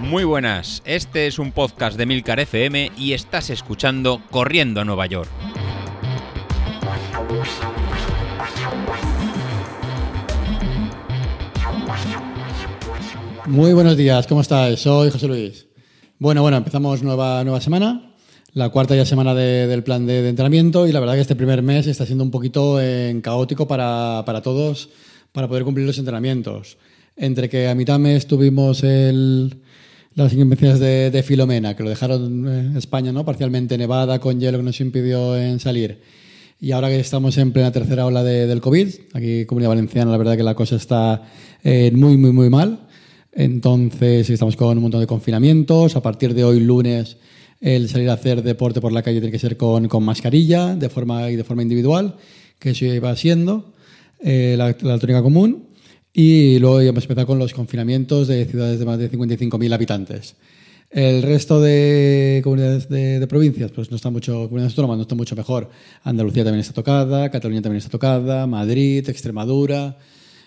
Muy buenas, este es un podcast de Milcar FM y estás escuchando Corriendo a Nueva York. Muy buenos días, ¿cómo estáis? Soy José Luis. Bueno, bueno, empezamos nueva, nueva semana, la cuarta ya semana de- del plan de, de entrenamiento y la verdad que este primer mes está siendo un poquito eh, caótico para, para todos para poder cumplir los entrenamientos. Entre que a mitad mes tuvimos el, las inclemencias de, de Filomena, que lo dejaron eh, España ¿no? parcialmente nevada, con hielo que nos impidió en salir. Y ahora que estamos en plena tercera ola de- del COVID, aquí en Comunidad Valenciana, la verdad que la cosa está eh, muy, muy, muy mal. Entonces, estamos con un montón de confinamientos. A partir de hoy, lunes, el salir a hacer deporte por la calle tiene que ser con, con mascarilla de forma, y de forma individual, que eso iba siendo eh, la, la tónica común. Y luego ya hemos empezado con los confinamientos de ciudades de más de 55.000 habitantes. El resto de comunidades de, de provincias, pues no está mucho, comunidades autónomas no está mucho mejor. Andalucía también está tocada, Cataluña también está tocada, Madrid, Extremadura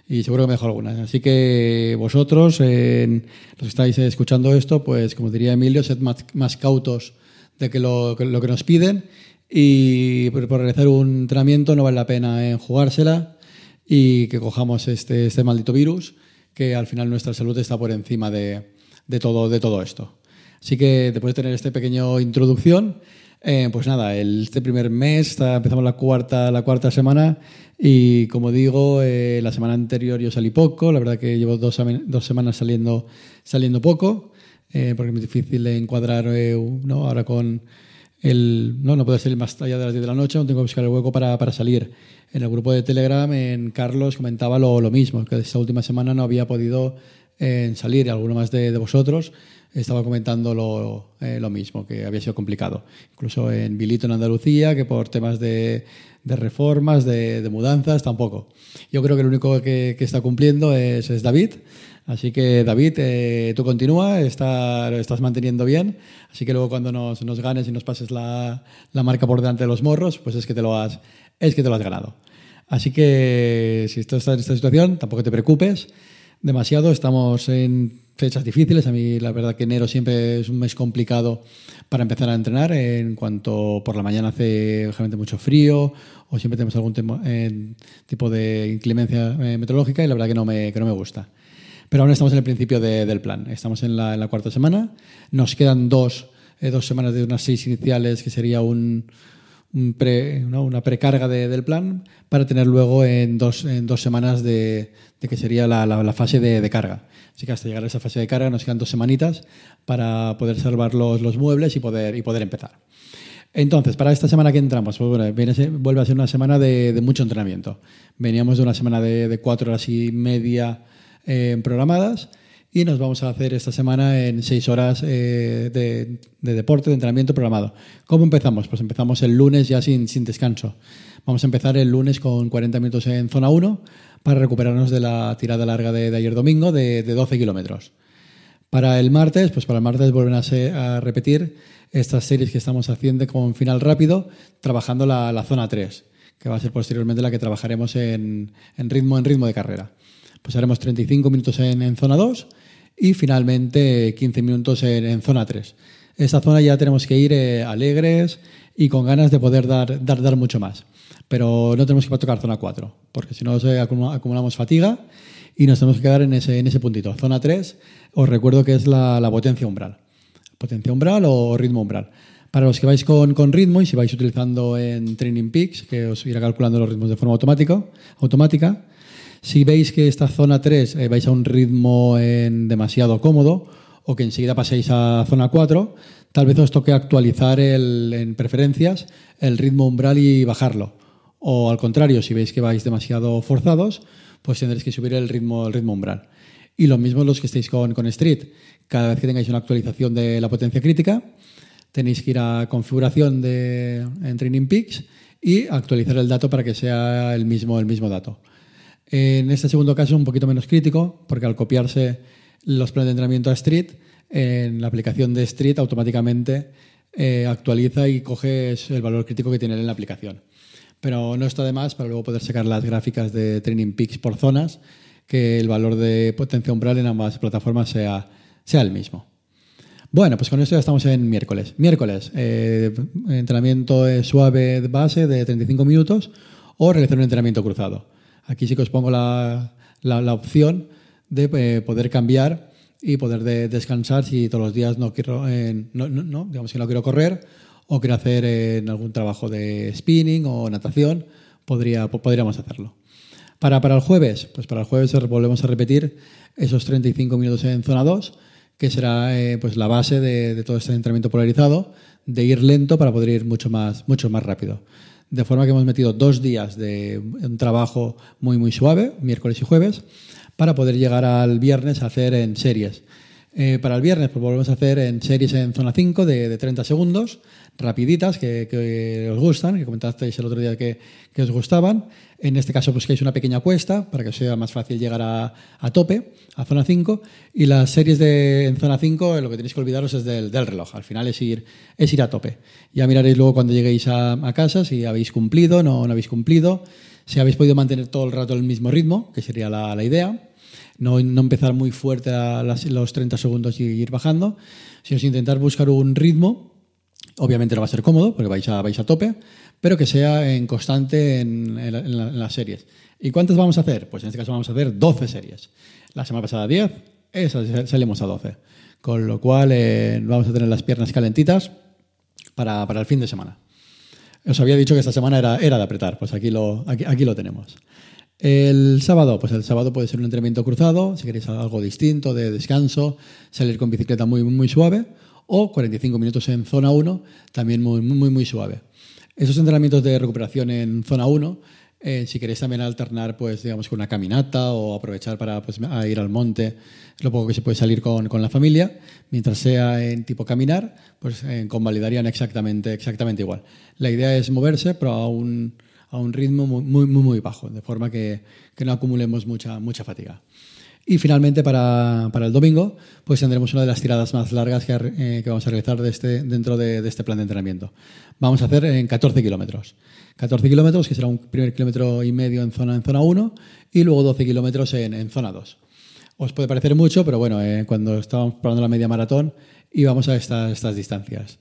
y seguro que me dejo algunas. Así que vosotros, eh, los que estáis escuchando esto, pues como diría Emilio, sed más, más cautos de que lo, que lo que nos piden y por, por realizar un entrenamiento no vale la pena en jugársela y que cojamos este, este maldito virus, que al final nuestra salud está por encima de, de todo, de todo esto. Así que después de tener esta pequeña introducción, eh, pues nada, este primer mes empezamos la cuarta, la cuarta semana y como digo, eh, la semana anterior yo salí poco, la verdad que llevo dos, dos semanas saliendo, saliendo poco, eh, porque es muy difícil encuadrar ¿no? ahora con el, no, no puedo salir más allá de las 10 de la noche, no tengo que buscar el hueco para, para salir. En el grupo de Telegram, en Carlos comentaba lo, lo mismo, que esta última semana no había podido eh, salir. Alguno más de, de vosotros estaba comentando lo, eh, lo mismo, que había sido complicado. Incluso en Vilito, en Andalucía, que por temas de, de reformas, de, de mudanzas, tampoco. Yo creo que el único que, que está cumpliendo es, es David. Así que David, eh, tú continúa, está, lo estás manteniendo bien. Así que luego cuando nos, nos ganes y nos pases la, la marca por delante de los morros, pues es que te lo has, es que te lo has ganado. Así que si esto está en esta situación, tampoco te preocupes demasiado. Estamos en fechas difíciles. A mí la verdad que enero siempre es un mes complicado para empezar a entrenar. En cuanto por la mañana hace generalmente mucho frío o siempre tenemos algún temo- eh, tipo de inclemencia eh, meteorológica y la verdad que no me, que no me gusta. Pero aún estamos en el principio de- del plan. Estamos en la, en la cuarta semana. Nos quedan dos, eh, dos semanas de unas seis iniciales, que sería un, pre- ¿no? una precarga de- del plan, para tener luego en dos, en dos semanas de, de que sería la, la- la fase de, de carga. Así que hasta llegar a esa fase de carga nos quedan dos semanitas para poder salvar los, los muebles y poder, y poder empezar. Entonces, para esta semana que entramos, pues bueno, vuelve a ser una semana de, mucho entrenamiento. Veníamos de una semana de, de cuatro horas y media eh, programadas y nos vamos a hacer esta semana en seis horas eh, de, de deporte, de entrenamiento programado. ¿Cómo empezamos? Pues empezamos el lunes ya sin, descanso. Vamos a empezar el lunes con 40 minutos en zona 1 para recuperarnos de la tirada larga de, ayer domingo de, de 12 kilómetros. Para el martes, pues para el martes vuelven a, repetir estas series que estamos haciendo con final rápido, trabajando la, zona 3, que va a ser posteriormente la que trabajaremos en, en ritmo, en ritmo de carrera. Pues haremos 35 minutos en, en zona 2 y finalmente 15 minutos en, zona 3. Esta zona ya tenemos que ir eh, alegres y con ganas de poder dar, dar, dar mucho más. Pero no tenemos que tocar zona 4, porque si no acumulamos fatiga y nos tenemos que quedar en ese, en puntito. Zona 3, os recuerdo que es la, potencia umbral. Potencia umbral o ritmo umbral. Para los que vais con, ritmo y si vais utilizando en Training Peaks, que os irá calculando los ritmos de forma automático, automática, si veis que esta zona 3 eh, vais a un ritmo en demasiado cómodo o que enseguida paséis a zona 4, tal vez os toque actualizar el- en preferencias el ritmo umbral y bajarlo. O al contrario, si veis que vais demasiado forzados, pues tendréis que subir el ritmo, el ritmo umbral. Y lo mismo los que estéis con, con Street. Cada vez que tengáis una actualización de la potencia crítica, tenéis que ir a configuración de, en Training Peaks y actualizar el dato para que sea el mismo, el mismo dato. En este segundo caso un poquito menos crítico, porque al copiarse los planes de entrenamiento a Street, en la aplicación de Street automáticamente eh, actualiza y coge el valor crítico que tiene en la aplicación. Pero no está de más para luego poder sacar las gráficas de Training Peaks por zonas, que el valor de potencia umbral en ambas plataformas sea, sea el mismo. Bueno, pues con esto ya estamos en miércoles. Miércoles, eh, entrenamiento suave base de 35 minutos o realizar un entrenamiento cruzado. Aquí sí que os pongo la, la, opción de eh, poder cambiar y poder descansar si todos los días no quiero, eh, no, no, digamos que no quiero correr o quiero hacer en algún trabajo de spinning o natación, podría, podríamos hacerlo. Para, para el jueves, pues para el jueves volvemos a repetir esos 35 minutos en zona 2, que será eh, pues la base de, todo este entrenamiento polarizado, de ir lento para poder ir mucho más, mucho más rápido. De forma que hemos metido dos días de un trabajo muy, muy suave, miércoles y jueves, para poder llegar al viernes a hacer en series. Eh, para el viernes pues volvemos a hacer en series en zona 5 de, de 30 segundos, rapiditas, que, os gustan, que comentasteis el otro día que, os gustaban. En este caso pues que una pequeña cuesta para que sea más fácil llegar a, tope, a zona 5. Y las series de, en zona 5 lo que tenéis que olvidaros es del, reloj. Al final es ir, es ir a tope. Ya miraréis luego cuando lleguéis a, casa si habéis cumplido, no, no habéis cumplido, si habéis podido mantener todo el rato el mismo ritmo, que sería la, la idea no, empezar muy fuerte a los 30 segundos y ir bajando, sino intentar buscar un ritmo. Obviamente no va a ser cómodo porque vais a, vais a tope, pero que sea en constante en, las series. ¿Y cuántas vamos a hacer? Pues en este caso vamos a hacer 12 series. La semana pasada 10, esa salimos a 12. Con lo cual eh, vamos a tener las piernas calentitas para, el fin de semana. Os había dicho que esta semana era, era de apretar, pues aquí lo, aquí, aquí lo tenemos. El sábado, pues el sábado puede ser un entrenamiento cruzado, si queréis algo distinto, de descanso, salir con bicicleta muy, muy suave, o 45 minutos en zona 1, también muy, muy, muy suave. Esos entrenamientos de recuperación en zona 1, eh, si queréis también alternar, pues digamos, con una caminata o aprovechar para pues, ir al monte, lo poco que se puede salir con, con la familia, mientras sea en tipo caminar, pues eh, convalidarían exactamente, exactamente igual. La idea es moverse, pero a un a un ritmo muy, muy, muy bajo, de forma que, que, no acumulemos mucha, mucha fatiga. Y finalmente, para, para, el domingo, pues tendremos una de las tiradas más largas que, eh, que vamos a realizar de este, dentro de, este plan de entrenamiento. Vamos a hacer en 14 kilómetros. 14 kilómetros, que será un primer kilómetro y medio en zona, en zona 1 y luego 12 kilómetros en, en zona 2. Os puede parecer mucho, pero bueno, eh, cuando estábamos probando la media maratón íbamos a estas, estas distancias.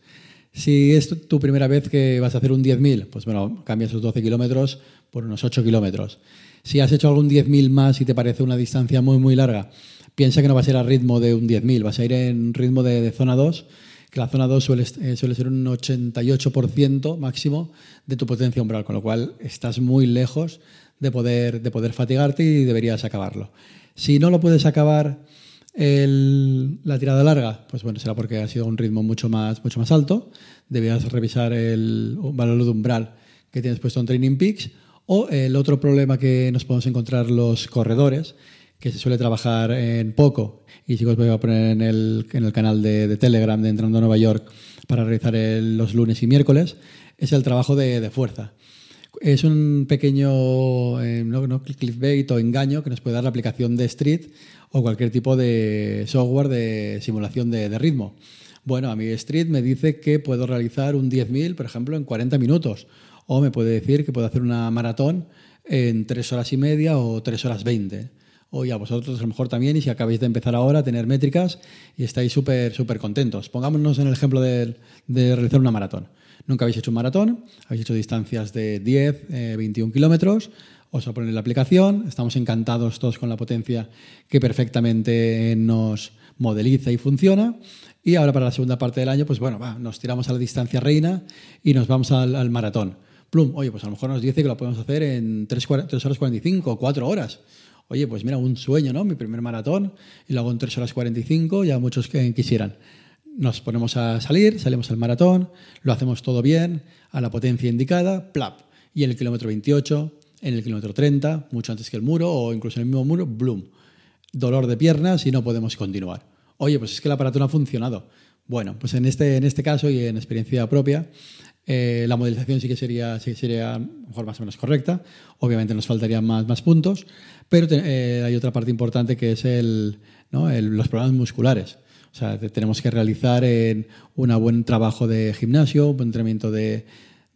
Si es tu primera vez que vas a hacer un 10.000, pues bueno, cambias esos 12 kilómetros por unos 8 kilómetros. Si has hecho algún 10.000 más y te parece una distancia muy, muy larga, piensa que no va a ser al ritmo de un 10.000, vas a ir en ritmo de, zona 2, que la zona 2 suele, eh, suele ser un 88% máximo de tu potencia umbral, con lo cual estás muy lejos de poder, de poder fatigarte y deberías acabarlo. Si no lo puedes acabar la tirada larga, pues bueno, será porque ha sido un ritmo mucho más, mucho más alto. Deberías revisar el valor de umbral que tienes puesto en Training Peaks. O el otro problema que nos podemos encontrar los corredores, que se suele trabajar en poco, y si os voy a poner en el, en el canal de, Telegram de Entrando a Nueva York para realizar los lunes y miércoles, es el trabajo de, fuerza. Es un pequeño eh, no, clickbait o engaño que nos puede dar la aplicación de Street o cualquier tipo de software de simulación de, ritmo. Bueno, a mi Street me dice que puedo realizar un 10.000, por ejemplo, en 40 minutos. O me puede decir que puedo hacer una maratón en 3 horas y media o 3 horas 20. O ya vosotros a lo mejor también, y si acabáis de empezar ahora a tener métricas y estáis súper, súper contentos. Pongámonos en el ejemplo de, realizar una maratón. Nunca habéis hecho un maratón, habéis hecho distancias de 10, 21 eh, kilómetros, os a poner la aplicación. Estamos encantados todos con la potencia que perfectamente nos modeliza y funciona. Y ahora para la segunda parte del año, pues bueno, nos tiramos a la distancia reina y nos vamos al, maratón. Oye, pues a lo mejor nos dice que lo podemos hacer en 3, 3 horas 45, 4 horas. Oye, pues mira, un sueño, ¿no? Mi primer maratón y lo hago en 3 horas 45, ya muchos que quisieran. Nos ponemos a salir, salimos al maratón, lo hacemos todo bien, a la potencia indicada, plap. Y en el kilómetro 28 en el kilómetro 30, mucho antes que el muro, o incluso en el mismo muro, bloom. Dolor de piernas y no podemos continuar. Oye, pues es que el aparato ha funcionado. Bueno, pues en este, en este caso y en experiencia propia, eh, la modelización sí que sería, sí sería mejor más o menos correcta. Obviamente nos faltarían más, más puntos, pero eh, hay otra parte importante que es el, los problemas musculares. O sea, tenemos que realizar un buen trabajo de gimnasio, un buen entrenamiento de,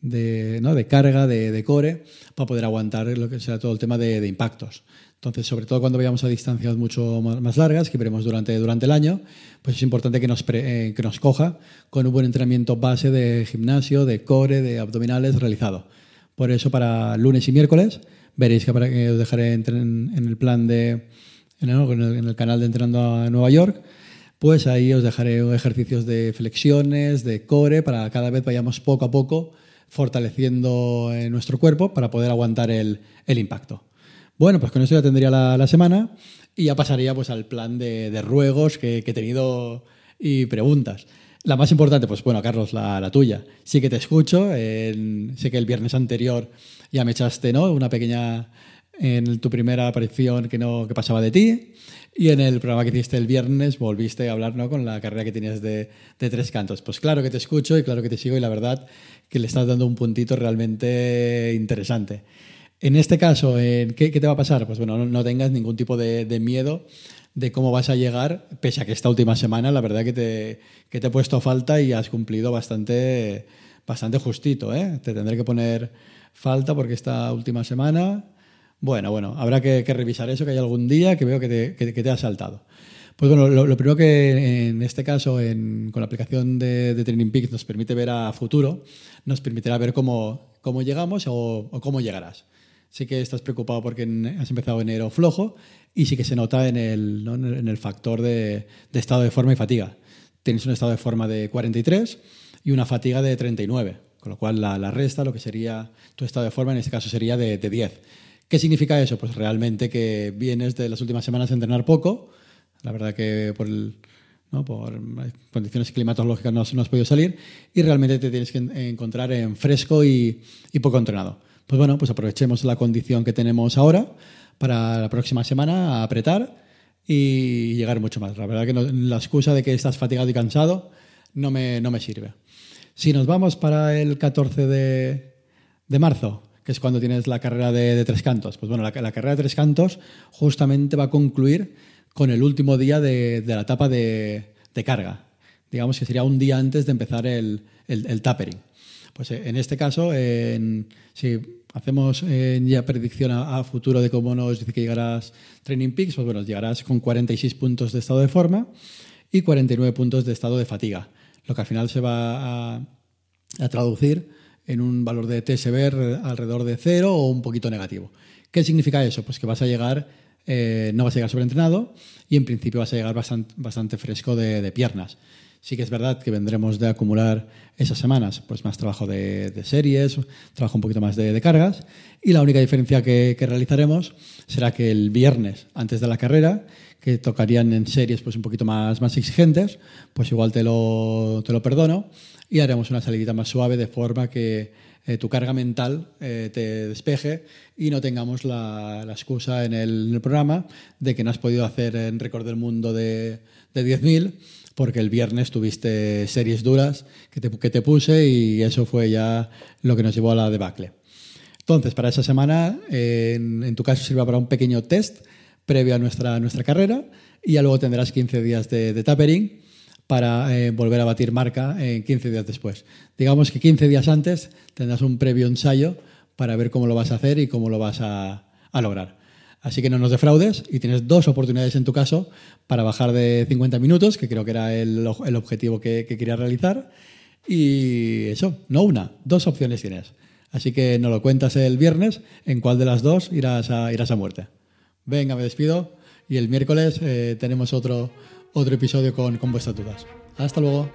¿no? de carga, de, core, para poder aguantar lo que sea todo el tema de, impactos. Entonces, sobre todo cuando vayamos a distancias mucho más largas, que veremos durante, durante el año, pues es importante que nos, eh, que nos coja con un buen entrenamiento base de gimnasio, de core, de abdominales realizado. Por eso, para lunes y miércoles, veréis que, para, que os dejaré en, el plan de, en el, canal de Entrenando a Nueva York, pues ahí os dejaré ejercicios de flexiones, de core, para cada vez vayamos poco a poco fortaleciendo eh, nuestro cuerpo para poder aguantar el impacto. Bueno, pues con eso ya tendría la, semana y ya pasaría pues al plan de, ruegos que, he tenido y preguntas. La más importante, pues bueno, Carlos, la, tuya. Sí que te escucho. sé que el viernes anterior ya me echaste ¿no? una pequeña en tu primera aparición que no que pasaba de ti y en el programa que hiciste el viernes volviste a hablar ¿no? con la carrera que tienes de, de, tres cantos. Pues claro que te escucho y claro que te sigo y la verdad que le estás dando un puntito realmente interesante. En este caso, ¿qué, te va a pasar? Pues bueno, no, tengas ningún tipo de, miedo de cómo vas a llegar, pese a que esta última semana la verdad que te, que te he puesto falta y has cumplido bastante, bastante justito. ¿eh? Te tendré que poner falta porque esta última semana, bueno, bueno, habrá que, revisar eso, que hay algún día que veo que te, que, te ha saltado. Pues bueno, lo, primero que en este caso con la aplicación de, Training Peaks nos permite ver a futuro, nos permitirá ver cómo, cómo llegamos o cómo llegarás sí que estás preocupado porque has empezado enero flojo y sí que se nota en el, en el factor de, estado de forma y fatiga. Tienes un estado de forma de 43 y una fatiga de 39, con lo cual la, resta, lo que sería tu estado de forma, en este caso sería de, 10. ¿Qué significa eso? Pues realmente que vienes de las últimas semanas a entrenar poco, la verdad que por, por condiciones climatológicas no, no, has podido salir y realmente te tienes que encontrar en fresco y poco entrenado. Pues bueno, pues aprovechemos la condición que tenemos ahora para la próxima semana apretar y llegar mucho más. La verdad que la excusa de que estás fatigado y cansado no me, no me sirve. Si nos vamos para el 14 de, marzo, que es cuando tienes la carrera de, tres cantos, pues bueno, la, carrera de tres cantos justamente va a concluir con el último día de, la etapa de, carga. Digamos que sería un día antes de empezar el, el tapering. Pues eh, en este caso, si hacemos eh, ya predicción a, futuro de cómo nos dice que llegarás Training Peaks, pues bueno, llegarás con 46 puntos de estado de forma y 49 puntos de estado de fatiga, lo que al final se va a, traducir en un valor de TSB alrededor de cero o un poquito negativo. ¿Qué significa eso? Pues que vas a llegar, eh, no vas a llegar sobreentrenado y en principio vas a llegar bastante, fresco de piernas. Sí que es verdad que vendremos de acumular esas semanas pues más trabajo de, series, trabajo un poquito más de, cargas y la única diferencia que, realizaremos será que el viernes antes de la carrera, que tocarían en series pues un poquito más, más exigentes, pues igual te lo, te lo perdono y haremos una salidita más suave de forma que eh, tu carga mental eh, te despeje y no tengamos la, excusa en el, programa de que no has podido hacer en récord del mundo de, de 10.000 porque el viernes tuviste series duras que te, que te puse y eso fue ya lo que nos llevó a la debacle. Entonces, para esa semana, en, tu caso sirva para un pequeño test previo a nuestra, nuestra carrera y ya luego tendrás 15 días de, tapering para eh, volver a batir marca en 15 días después. Digamos que 15 días antes tendrás un previo ensayo para ver cómo lo vas a hacer y cómo lo vas a lograr. Así que no nos defraudes y tienes dos oportunidades en tu caso para bajar de 50 minutos, que creo que era el, objetivo que, que querías realizar. Y eso, no una, dos opciones tienes. Así que no lo cuentas el viernes, en cuál de las dos irás a, irás a muerte. Venga, me despido y el miércoles eh, tenemos otro, otro episodio con, con vuestras dudas. Hasta luego.